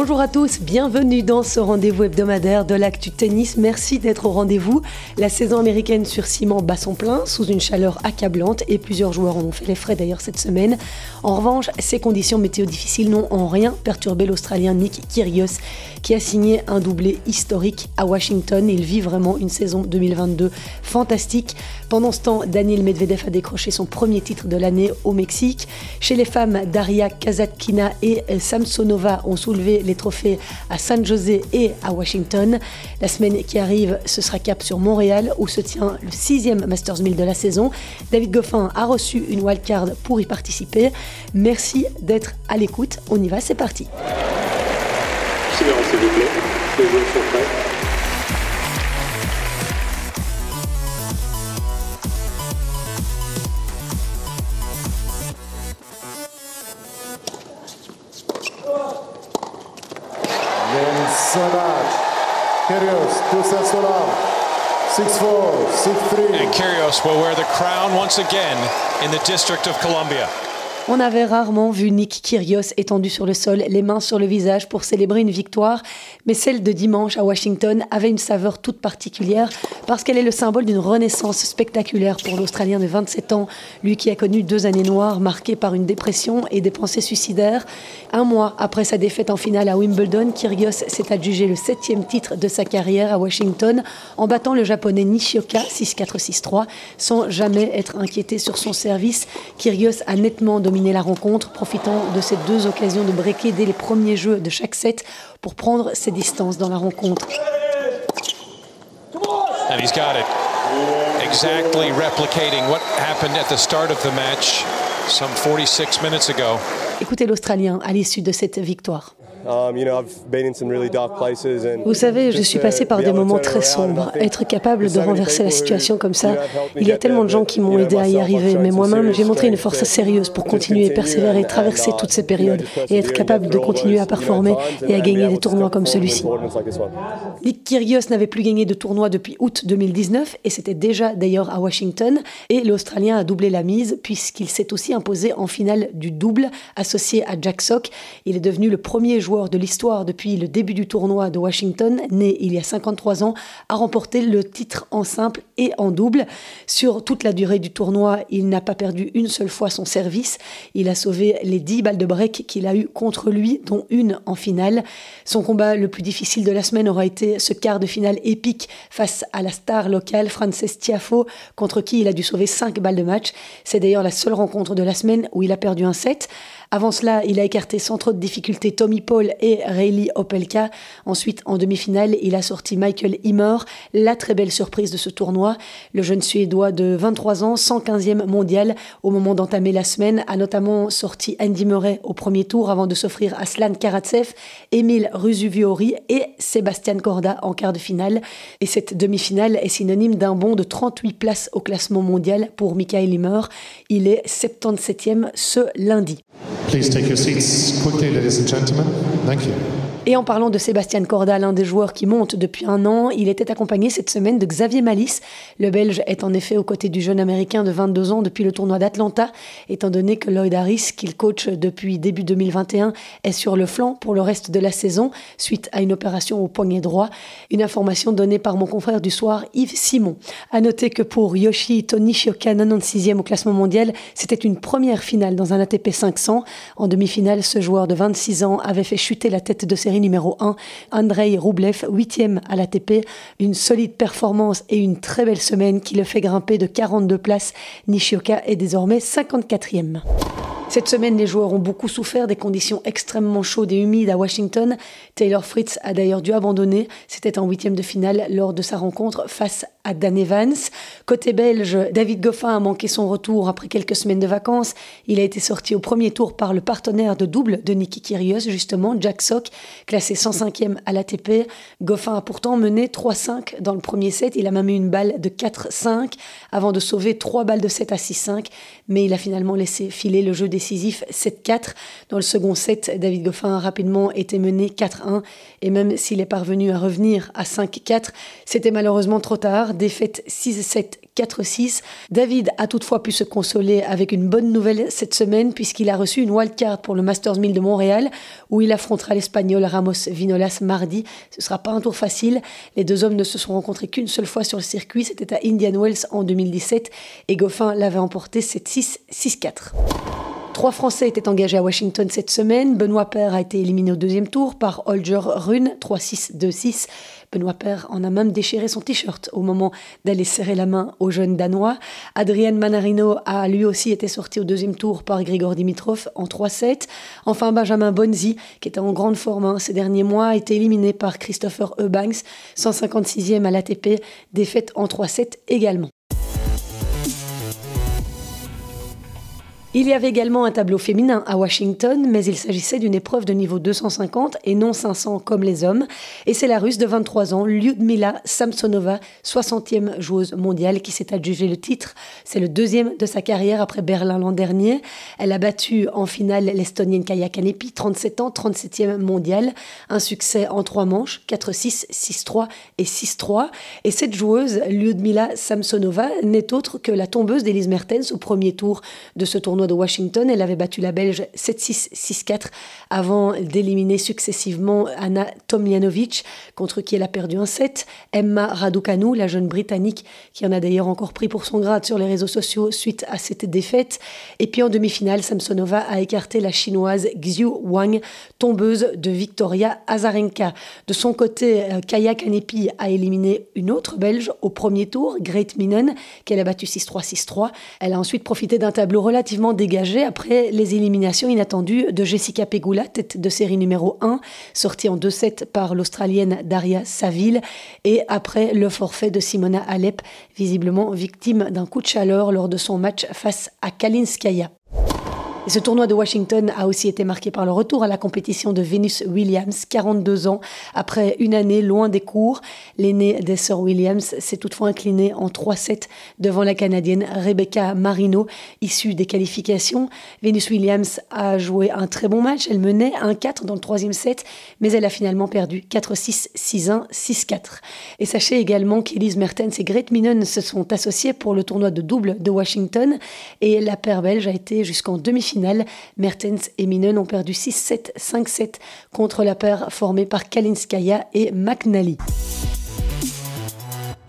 Bonjour à tous, bienvenue dans ce rendez-vous hebdomadaire de l'actu tennis. Merci d'être au rendez-vous. La saison américaine sur ciment bat son plein sous une chaleur accablante et plusieurs joueurs en ont fait les frais d'ailleurs cette semaine. En revanche, ces conditions météo difficiles n'ont en rien perturbé l'Australien Nick Kyrgios qui a signé un doublé historique à Washington. Il vit vraiment une saison 2022 fantastique. Pendant ce temps, Daniel Medvedev a décroché son premier titre de l'année au Mexique. Chez les femmes, Daria Kazatkina et Samsonova ont soulevé trophées à San José et à Washington. La semaine qui arrive, ce sera cap sur Montréal où se tient le sixième Masters 1000 de la saison. David Goffin a reçu une wildcard pour y participer. Merci d'être à l'écoute. On y va, c'est parti. Kyrgios, to love. 6-4, 6-3. And Kyrgios will wear the crown once again in the District of Columbia. On avait rarement vu Nick Kyrgios étendu sur le sol, les mains sur le visage pour célébrer une victoire, mais celle de dimanche à Washington avait une saveur toute particulière parce qu'elle est le symbole d'une renaissance spectaculaire pour l'Australien de 27 ans, lui qui a connu deux années noires marquées par une dépression et des pensées suicidaires. Un mois après sa défaite en finale à Wimbledon, Kyrgios s'est adjugé le septième titre de sa carrière à Washington en battant le japonais Nishioka 6-4-6-3 sans jamais être inquiété sur son service. Kyrgios a nettement dominé la rencontre, profitant de ces deux occasions de breaker dès les premiers jeux de chaque set pour prendre ses distances dans la rencontre. And he's got it. Exactly replicating what happened at the start of the match some 46 minutes ago. Écoutez l'Australien à l'issue de cette victoire. Vous savez, je suis passé par des moments très sombres. Être capable de renverser la situation comme ça, il y a tellement de gens qui m'ont aidé à y arriver, mais moi-même, j'ai montré une force sérieuse pour continuer, persévérer, traverser toutes ces périodes et être capable de continuer à performer et à gagner des tournois comme celui-ci. Nick Kyrgios n'avait plus gagné de tournoi depuis août 2019 et c'était déjà d'ailleurs à Washington et l'Australien a doublé la mise puisqu'il s'est aussi imposé en finale du double associé à Jack Sock. Il est devenu le premier joueur de l'histoire depuis le début du tournoi de Washington, né il y a 53 ans, a remporté le titre en simple et en double. Sur toute la durée du tournoi, il n'a pas perdu une seule fois son service. Il a sauvé les 10 balles de break qu'il a eues contre lui, dont une en finale. Son combat le plus difficile de la semaine aura été ce quart de finale épique face à la star locale Frances Tiafo, contre qui il a dû sauver 5 balles de match. C'est d'ailleurs la seule rencontre de la semaine où il a perdu un set. Avant cela, il a écarté sans trop de difficultés Tommy Paul et Rayleigh Opelka. Ensuite, en demi-finale, il a sorti Michael Himmer, la très belle surprise de ce tournoi. Le jeune Suédois de 23 ans, 115e mondial, au moment d'entamer la semaine, a notamment sorti Andy Murray au premier tour avant de s'offrir Aslan Karatsev, Emile Rusuviori et Sébastien Corda en quart de finale. Et cette demi-finale est synonyme d'un bond de 38 places au classement mondial pour Michael Himmer. Il est 77e ce lundi. Please take your seats quickly, ladies and gentlemen. Thank you. Et en parlant de Sébastien Corda, l'un des joueurs qui monte depuis un an, il était accompagné cette semaine de Xavier Malice. Le Belge est en effet aux côtés du jeune Américain de 22 ans depuis le tournoi d'Atlanta, étant donné que Lloyd Harris, qu'il coach depuis début 2021, est sur le flanc pour le reste de la saison, suite à une opération au poignet droit. Une information donnée par mon confrère du soir, Yves Simon. À noter que pour Yoshi Tonishioka, 96e au classement mondial, c'était une première finale dans un ATP 500. En demi-finale, ce joueur de 26 ans avait fait chuter la tête de série numéro 1, Andrei Roublev, 8e à l'ATP. Une solide performance et une très belle semaine qui le fait grimper de 42 places. Nishioka est désormais 54e. Cette semaine, les joueurs ont beaucoup souffert des conditions extrêmement chaudes et humides à Washington. Taylor Fritz a d'ailleurs dû abandonner. C'était en huitième de finale lors de sa rencontre face à Dan Evans. Côté belge, David Goffin a manqué son retour après quelques semaines de vacances. Il a été sorti au premier tour par le partenaire de double de Nicky Kyrgios, justement, Jack Sock, classé 105e à l'ATP. Goffin a pourtant mené 3-5 dans le premier set. Il a même eu une balle de 4-5 avant de sauver trois balles de 7 à 6-5. Mais il a finalement laissé filer le jeu décisif 7-4. Dans le second set, David Goffin a rapidement été mené 4-1. Et même s'il est parvenu à revenir à 5-4, c'était malheureusement trop tard défaite 6-7, 4-6. David a toutefois pu se consoler avec une bonne nouvelle cette semaine puisqu'il a reçu une wildcard pour le Masters 1000 de Montréal où il affrontera l'Espagnol Ramos Vinolas mardi. Ce ne sera pas un tour facile. Les deux hommes ne se sont rencontrés qu'une seule fois sur le circuit, c'était à Indian Wells en 2017 et Goffin l'avait emporté 7-6, 6-4. Trois Français étaient engagés à Washington cette semaine. Benoît Paire a été éliminé au deuxième tour par Holger Rune, 3-6, 2-6. Benoît Paire en a même déchiré son t-shirt au moment d'aller serrer la main au jeune Danois. Adrien Manarino a lui aussi été sorti au deuxième tour par Grigor Dimitrov en 3-7. Enfin, Benjamin Bonzi, qui était en grande forme hein, ces derniers mois, a été éliminé par Christopher Eubanks, 156e à l'ATP, défaite en 3-7 également. Il y avait également un tableau féminin à Washington, mais il s'agissait d'une épreuve de niveau 250 et non 500 comme les hommes. Et c'est la russe de 23 ans, Lyudmila Samsonova, 60e joueuse mondiale, qui s'est adjugée le titre. C'est le deuxième de sa carrière après Berlin l'an dernier. Elle a battu en finale l'Estonienne Kaya Kanepi, 37 ans, 37e mondiale. Un succès en trois manches, 4-6, 6-3 et 6-3. Et cette joueuse, Lyudmila Samsonova, n'est autre que la tombeuse d'Elise Mertens au premier tour de ce tournoi de Washington. Elle avait battu la Belge 7-6, 6-4 avant d'éliminer successivement Anna Tomljanovic, contre qui elle a perdu un set. Emma Raducanu, la jeune Britannique, qui en a d'ailleurs encore pris pour son grade sur les réseaux sociaux suite à cette défaite. Et puis en demi-finale, Samsonova a écarté la chinoise Xiu Wang, tombeuse de Victoria Azarenka. De son côté, euh, Kaya Kanepi a éliminé une autre Belge au premier tour, Great Minen, qu'elle a battu 6-3, 6-3. Elle a ensuite profité d'un tableau relativement dégagé après les éliminations inattendues de Jessica Pegula, tête de série numéro 1, sortie en 2-7 par l'Australienne Daria Saville, et après le forfait de Simona Alep, visiblement victime d'un coup de chaleur lors de son match face à Kalinskaya ce tournoi de Washington a aussi été marqué par le retour à la compétition de Venus Williams, 42 ans après une année loin des cours. L'aînée des sœurs Williams s'est toutefois inclinée en 3-7 devant la Canadienne Rebecca Marino, issue des qualifications. Venus Williams a joué un très bon match. Elle menait 1-4 dans le troisième set, mais elle a finalement perdu 4-6, 6-1, 6-4. Et sachez également qu'Elise Mertens et Grete Minen se sont associées pour le tournoi de double de Washington et la paire belge a été jusqu'en demi-finale Mertens et Minen ont perdu 6-7, 5-7 contre la paire formée par Kalinskaya et McNally.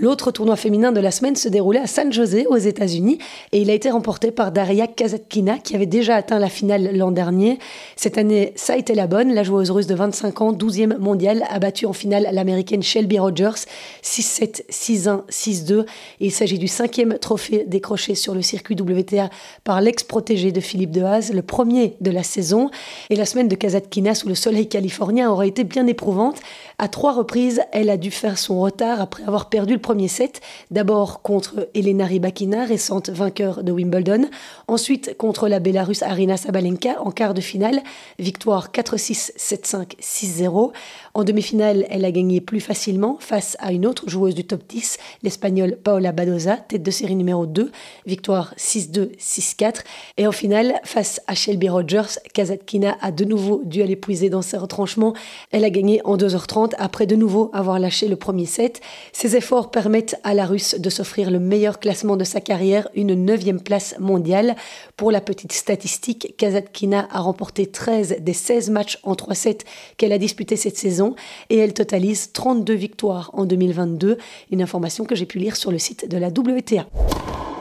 L'autre tournoi féminin de la semaine se déroulait à San José, aux États-Unis, et il a été remporté par Daria Kazatkina, qui avait déjà atteint la finale l'an dernier. Cette année, ça a été la bonne. La joueuse russe de 25 ans, 12e mondiale, a battu en finale l'américaine Shelby Rogers, 6-7, 6-1, 6-2. Il s'agit du cinquième trophée décroché sur le circuit WTA par l'ex-protégé de Philippe Dehaze, le premier de la saison. Et la semaine de Kazatkina sous le soleil californien aura été bien éprouvante. À trois reprises, elle a dû faire son retard après avoir perdu le premier set, d'abord contre Elena Rybakina, récente vainqueur de Wimbledon, ensuite contre la Bélarusse Arina Sabalenka en quart de finale, victoire 4-6, 7-5, 6-0. En demi-finale, elle a gagné plus facilement face à une autre joueuse du top 10, l'Espagnole Paola Badoza, tête de série numéro 2, victoire 6-2, 6-4. Et en finale, face à Shelby Rogers, Kazatkina a de nouveau dû aller puiser dans ses retranchements. Elle a gagné en 2h30 après de nouveau avoir lâché le premier set. Ses efforts permettent à la Russe de s'offrir le meilleur classement de sa carrière, une neuvième place mondiale. Pour la petite statistique, Kazatkina a remporté 13 des 16 matchs en 3 sets qu'elle a disputés cette saison et elle totalise 32 victoires en 2022, une information que j'ai pu lire sur le site de la WTA.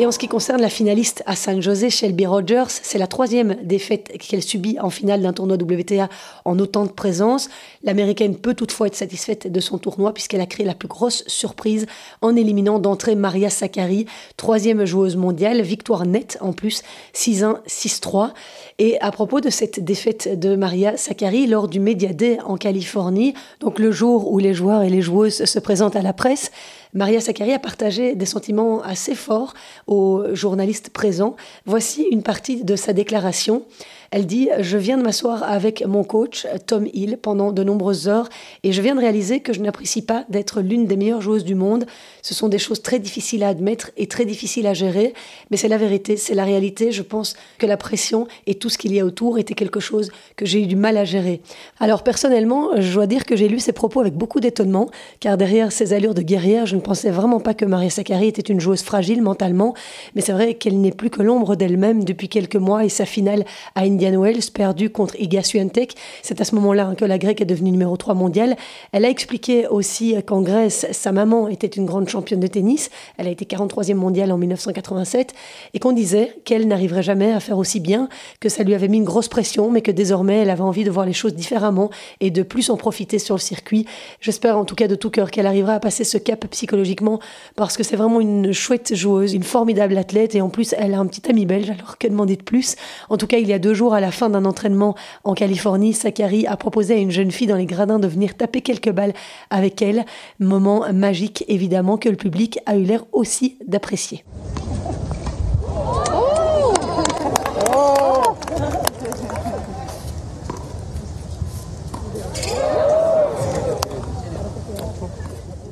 Et en ce qui concerne la finaliste à San José, Shelby Rogers, c'est la troisième défaite qu'elle subit en finale d'un tournoi WTA en autant de présence. L'américaine peut toutefois être satisfaite de son tournoi puisqu'elle a créé la plus grosse surprise en éliminant d'entrée Maria Sakkari, troisième joueuse mondiale, victoire nette en plus, 6-1, 6-3. Et à propos de cette défaite de Maria Sakkari lors du Media Day en Californie, donc le jour où les joueurs et les joueuses se présentent à la presse, Maria Sakkari a partagé des sentiments assez forts aux journalistes présents. Voici une partie de sa déclaration. Elle dit Je viens de m'asseoir avec mon coach, Tom Hill, pendant de nombreuses heures et je viens de réaliser que je n'apprécie pas d'être l'une des meilleures joueuses du monde. Ce sont des choses très difficiles à admettre et très difficiles à gérer, mais c'est la vérité, c'est la réalité. Je pense que la pression et tout ce qu'il y a autour était quelque chose que j'ai eu du mal à gérer. Alors personnellement, je dois dire que j'ai lu ces propos avec beaucoup d'étonnement, car derrière ces allures de guerrière, je ne pensais vraiment pas que Maria Sakkari était une joueuse fragile mentalement, mais c'est vrai qu'elle n'est plus que l'ombre d'elle-même depuis quelques mois et sa finale à Indian Wells, perdue contre Iga Swiatek, c'est à ce moment-là que la Grecque est devenue numéro 3 mondiale. Elle a expliqué aussi qu'en Grèce, sa maman était une grande championne de tennis, elle a été 43e mondiale en 1987, et qu'on disait qu'elle n'arriverait jamais à faire aussi bien, que ça lui avait mis une grosse pression, mais que désormais elle avait envie de voir les choses différemment et de plus en profiter sur le circuit. J'espère en tout cas de tout cœur qu'elle arrivera à passer ce cap psychologiquement, parce que c'est vraiment une chouette joueuse, une formidable athlète, et en plus elle a un petit ami belge, alors que demander de plus? En tout cas, il y a deux jours, à la fin d'un entraînement en Californie, Sakari a proposé à une jeune fille dans les gradins de venir taper quelques balles avec elle. Moment magique, évidemment, que le public a eu l'air aussi d'apprécier.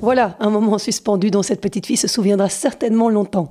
Voilà un moment suspendu dont cette petite fille se souviendra certainement longtemps.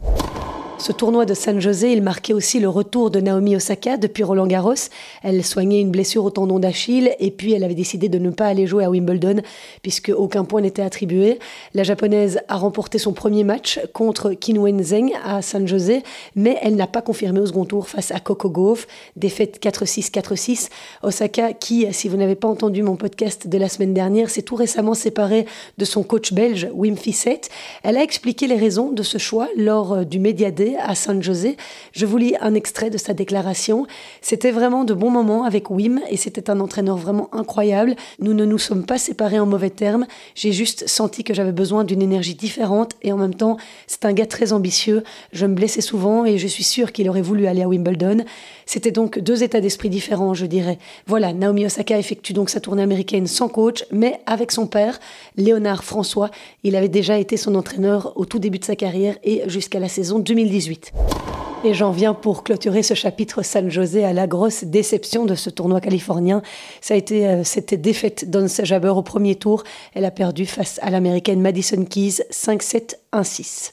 Ce tournoi de San José, il marquait aussi le retour de Naomi Osaka depuis Roland Garros. Elle soignait une blessure au tendon d'Achille et puis elle avait décidé de ne pas aller jouer à Wimbledon puisque aucun point n'était attribué. La japonaise a remporté son premier match contre Qinwen Zheng à San José, mais elle n'a pas confirmé au second tour face à Coco Gauff. Défaite 4-6, 4-6. Osaka, qui, si vous n'avez pas entendu mon podcast de la semaine dernière, s'est tout récemment séparée de son coach belge Wim Fissette. Elle a expliqué les raisons de ce choix lors du Média à San José. Je vous lis un extrait de sa déclaration. C'était vraiment de bons moments avec Wim et c'était un entraîneur vraiment incroyable. Nous ne nous sommes pas séparés en mauvais termes. J'ai juste senti que j'avais besoin d'une énergie différente et en même temps, c'est un gars très ambitieux. Je me blessais souvent et je suis sûre qu'il aurait voulu aller à Wimbledon. C'était donc deux états d'esprit différents, je dirais. Voilà, Naomi Osaka effectue donc sa tournée américaine sans coach, mais avec son père, Léonard François. Il avait déjà été son entraîneur au tout début de sa carrière et jusqu'à la saison 2010. Et j'en viens pour clôturer ce chapitre San José à la grosse déception de ce tournoi californien. Ça a été euh, cette défaite d'Once Jabber au premier tour. Elle a perdu face à l'américaine Madison Keys 5-7, 1-6.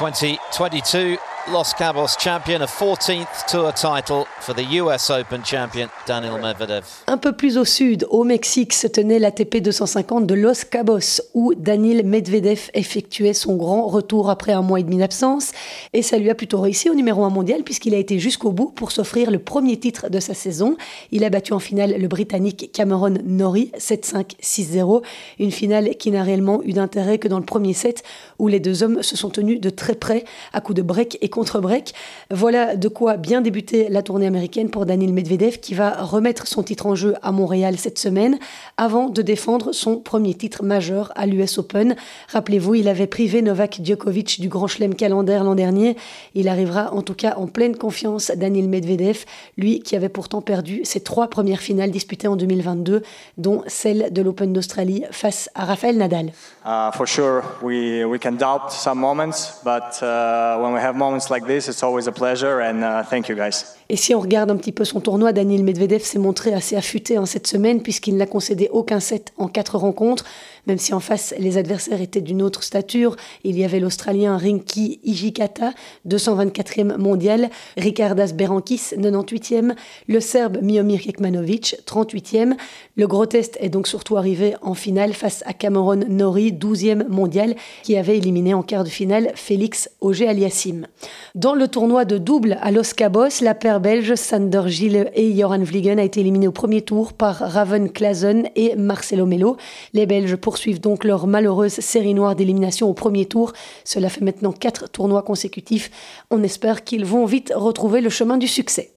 2022 Los Cabos champion, a 14th tour title for the US Open champion Daniel Medvedev. Un peu plus au sud, au Mexique, se tenait l'ATP 250 de Los Cabos où Daniel Medvedev effectuait son grand retour après un mois et demi d'absence et ça lui a plutôt réussi au numéro 1 mondial puisqu'il a été jusqu'au bout pour s'offrir le premier titre de sa saison. Il a battu en finale le Britannique Cameron Norrie 7-5 6-0, une finale qui n'a réellement eu d'intérêt que dans le premier set où les deux hommes se sont tenus de très près à coups de break et contre-break. Voilà de quoi bien débuter la tournée américaine pour Daniel Medvedev qui va remettre son titre en jeu à Montréal cette semaine avant de défendre son premier titre majeur à l'US Open. Rappelez-vous, il avait privé Novak Djokovic du Grand Chelem calendaire l'an dernier. Il arrivera en tout cas en pleine confiance Daniel Medvedev, lui qui avait pourtant perdu ses trois premières finales disputées en 2022, dont celle de l'Open d'Australie face à Rafael Nadal. Uh, for sure, we, we can doubt some moments, but uh, when we have moments like this, it's always a pleasure and uh, thank you guys. Et si on regarde un petit peu son tournoi, Daniel Medvedev s'est montré assez affûté en cette semaine puisqu'il n'a concédé aucun set en quatre rencontres, même si en face les adversaires étaient d'une autre stature. Il y avait l'Australien Rinky Ijikata, 224e mondial, Ricardas Berankis, 98e, le Serbe Miomir Kekmanovic, 38e. Le gros test est donc surtout arrivé en finale face à Cameron Nori, 12e mondial, qui avait éliminé en quart de finale Félix Auger-Aliassime. Dans le tournoi de double à Los Cabos, la paire belge Sander Gilles et Joran Vliegen a été éliminé au premier tour par Raven Clazen et Marcelo Melo. Les Belges poursuivent donc leur malheureuse série noire d'élimination au premier tour. Cela fait maintenant quatre tournois consécutifs. On espère qu'ils vont vite retrouver le chemin du succès.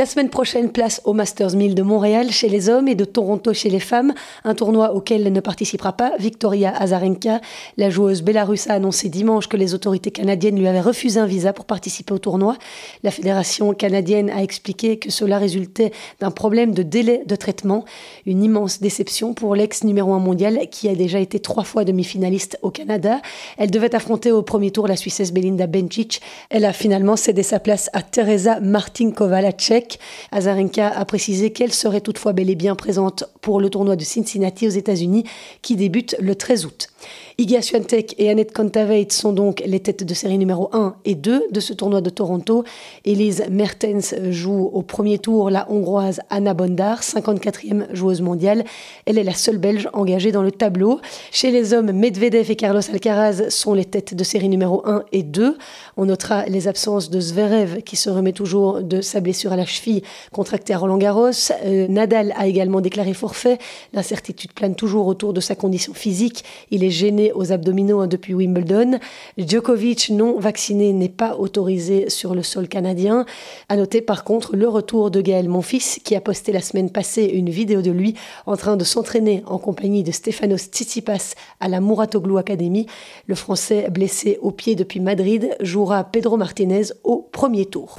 La semaine prochaine, place au Masters 1000 de Montréal chez les hommes et de Toronto chez les femmes, un tournoi auquel ne participera pas Victoria Azarenka. La joueuse bélarusse a annoncé dimanche que les autorités canadiennes lui avaient refusé un visa pour participer au tournoi. La fédération canadienne a expliqué que cela résultait d'un problème de délai de traitement. Une immense déception pour l'ex numéro 1 mondial qui a déjà été trois fois demi-finaliste au Canada. Elle devait affronter au premier tour la Suissesse Belinda Bencic. Elle a finalement cédé sa place à Teresa Martinkova, la Tchèque. Azarenka a précisé qu'elle serait toutefois bel et bien présente pour le tournoi de Cincinnati aux États-Unis qui débute le 13 août. Iga Swiatek et Annette Kontaveit sont donc les têtes de série numéro 1 et 2 de ce tournoi de Toronto. Elise Mertens joue au premier tour la hongroise Anna Bondar, 54e joueuse mondiale. Elle est la seule belge engagée dans le tableau. Chez les hommes, Medvedev et Carlos Alcaraz sont les têtes de série numéro 1 et 2. On notera les absences de Zverev qui se remet toujours de sa blessure à la cheville contractée à Roland Garros. Euh, Nadal a également déclaré forfait. L'incertitude plane toujours autour de sa condition physique. Il est gêné aux abdominaux hein, depuis Wimbledon. Djokovic, non vacciné, n'est pas autorisé sur le sol canadien. À noter par contre le retour de Gaël Monfils, qui a posté la semaine passée une vidéo de lui en train de s'entraîner en compagnie de Stefanos Tsitsipas à la Muratoglu Academy. Le Français blessé au pied depuis Madrid jouera Pedro Martinez au premier tour.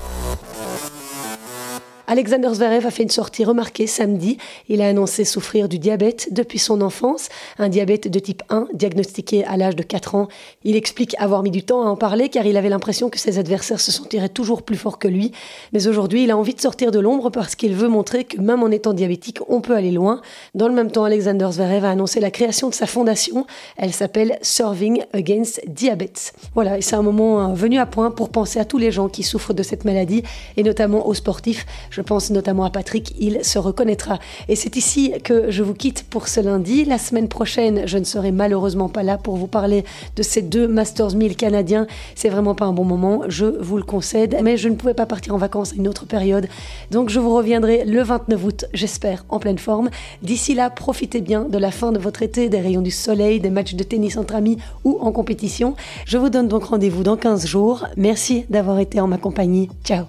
Alexander Zverev a fait une sortie remarquée samedi. Il a annoncé souffrir du diabète depuis son enfance, un diabète de type 1 diagnostiqué à l'âge de 4 ans. Il explique avoir mis du temps à en parler car il avait l'impression que ses adversaires se sentiraient toujours plus forts que lui. Mais aujourd'hui, il a envie de sortir de l'ombre parce qu'il veut montrer que même en étant diabétique, on peut aller loin. Dans le même temps, Alexander Zverev a annoncé la création de sa fondation. Elle s'appelle Serving Against Diabetes. Voilà, et c'est un moment euh, venu à point pour penser à tous les gens qui souffrent de cette maladie et notamment aux sportifs. Je pense notamment à Patrick, il se reconnaîtra. Et c'est ici que je vous quitte pour ce lundi. La semaine prochaine, je ne serai malheureusement pas là pour vous parler de ces deux Masters 1000 canadiens. C'est vraiment pas un bon moment, je vous le concède, mais je ne pouvais pas partir en vacances à une autre période. Donc je vous reviendrai le 29 août, j'espère, en pleine forme. D'ici là, profitez bien de la fin de votre été, des rayons du soleil, des matchs de tennis entre amis ou en compétition. Je vous donne donc rendez-vous dans 15 jours. Merci d'avoir été en ma compagnie. Ciao